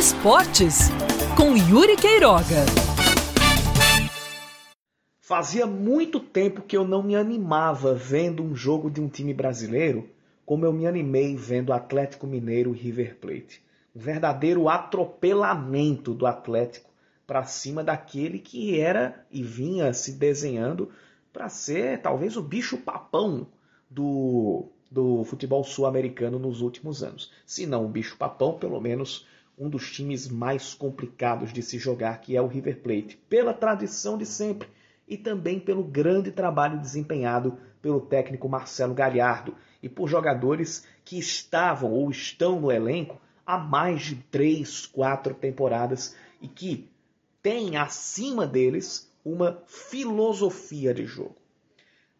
Esportes com Yuri Queiroga. Fazia muito tempo que eu não me animava vendo um jogo de um time brasileiro como eu me animei vendo Atlético Mineiro e River Plate. Um verdadeiro atropelamento do Atlético para cima daquele que era e vinha se desenhando para ser talvez o bicho papão do, do futebol sul-americano nos últimos anos. Se não o bicho papão, pelo menos um dos times mais complicados de se jogar, que é o River Plate, pela tradição de sempre e também pelo grande trabalho desempenhado pelo técnico Marcelo Galhardo e por jogadores que estavam ou estão no elenco há mais de três, quatro temporadas e que têm acima deles uma filosofia de jogo.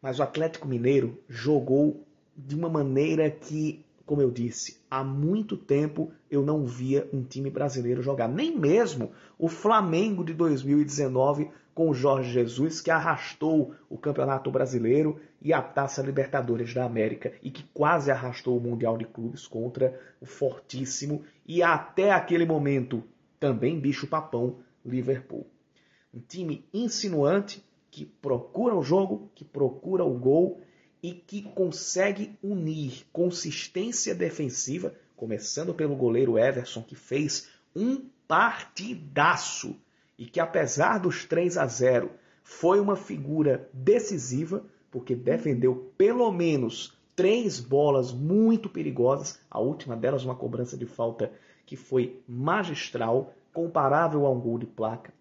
Mas o Atlético Mineiro jogou de uma maneira que, como eu disse, há muito tempo eu não via um time brasileiro jogar. Nem mesmo o Flamengo de 2019 com o Jorge Jesus, que arrastou o Campeonato Brasileiro e a Taça Libertadores da América e que quase arrastou o Mundial de Clubes contra o fortíssimo e até aquele momento também bicho-papão Liverpool. Um time insinuante que procura o jogo, que procura o gol e que consegue unir consistência defensiva, começando pelo goleiro Everson, que fez um partidaço e que apesar dos 3 a 0 foi uma figura decisiva, porque defendeu pelo menos três bolas muito perigosas, a última delas uma cobrança de falta que foi magistral, comparável a um gol de placa.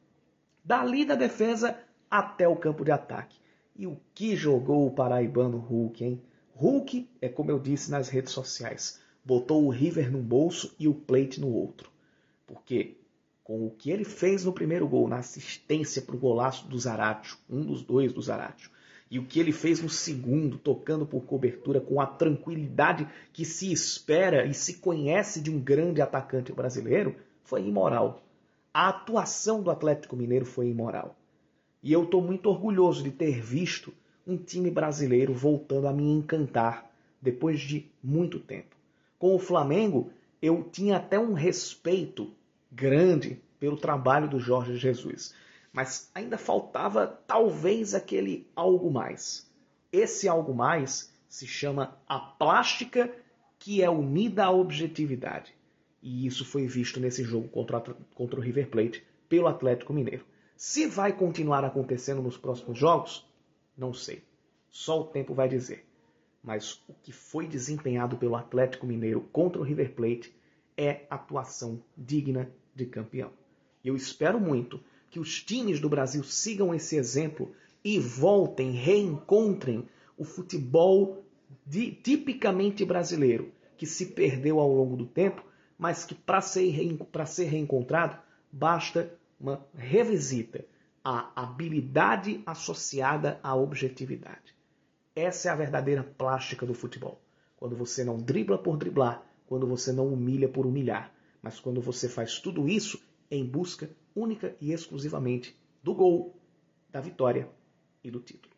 Dali da defesa até o campo de ataque. E o que jogou o paraibano Hulk, hein? Hulk é como eu disse nas redes sociais, botou o River num bolso e o Plate no outro. Porque com o que ele fez no primeiro gol, na assistência para o golaço do Zaratio, um dos dois do Zaratio, e o que ele fez no segundo, tocando por cobertura com a tranquilidade que se espera e se conhece de um grande atacante brasileiro, foi imoral. A atuação do Atlético Mineiro foi imoral. E eu estou muito orgulhoso de ter visto um time brasileiro voltando a me encantar depois de muito tempo. Com o Flamengo, eu tinha até um respeito grande pelo trabalho do Jorge Jesus. Mas ainda faltava talvez aquele algo mais. Esse algo mais se chama a plástica que é unida à objetividade. E isso foi visto nesse jogo contra, contra o River Plate pelo Atlético Mineiro. Se vai continuar acontecendo nos próximos jogos, não sei. Só o tempo vai dizer. Mas o que foi desempenhado pelo Atlético Mineiro contra o River Plate é atuação digna de campeão. Eu espero muito que os times do Brasil sigam esse exemplo e voltem, reencontrem o futebol de, tipicamente brasileiro, que se perdeu ao longo do tempo, mas que para ser, ser reencontrado basta uma revisita à habilidade associada à objetividade. Essa é a verdadeira plástica do futebol. Quando você não dribla por driblar, quando você não humilha por humilhar, mas quando você faz tudo isso em busca única e exclusivamente do gol, da vitória e do título.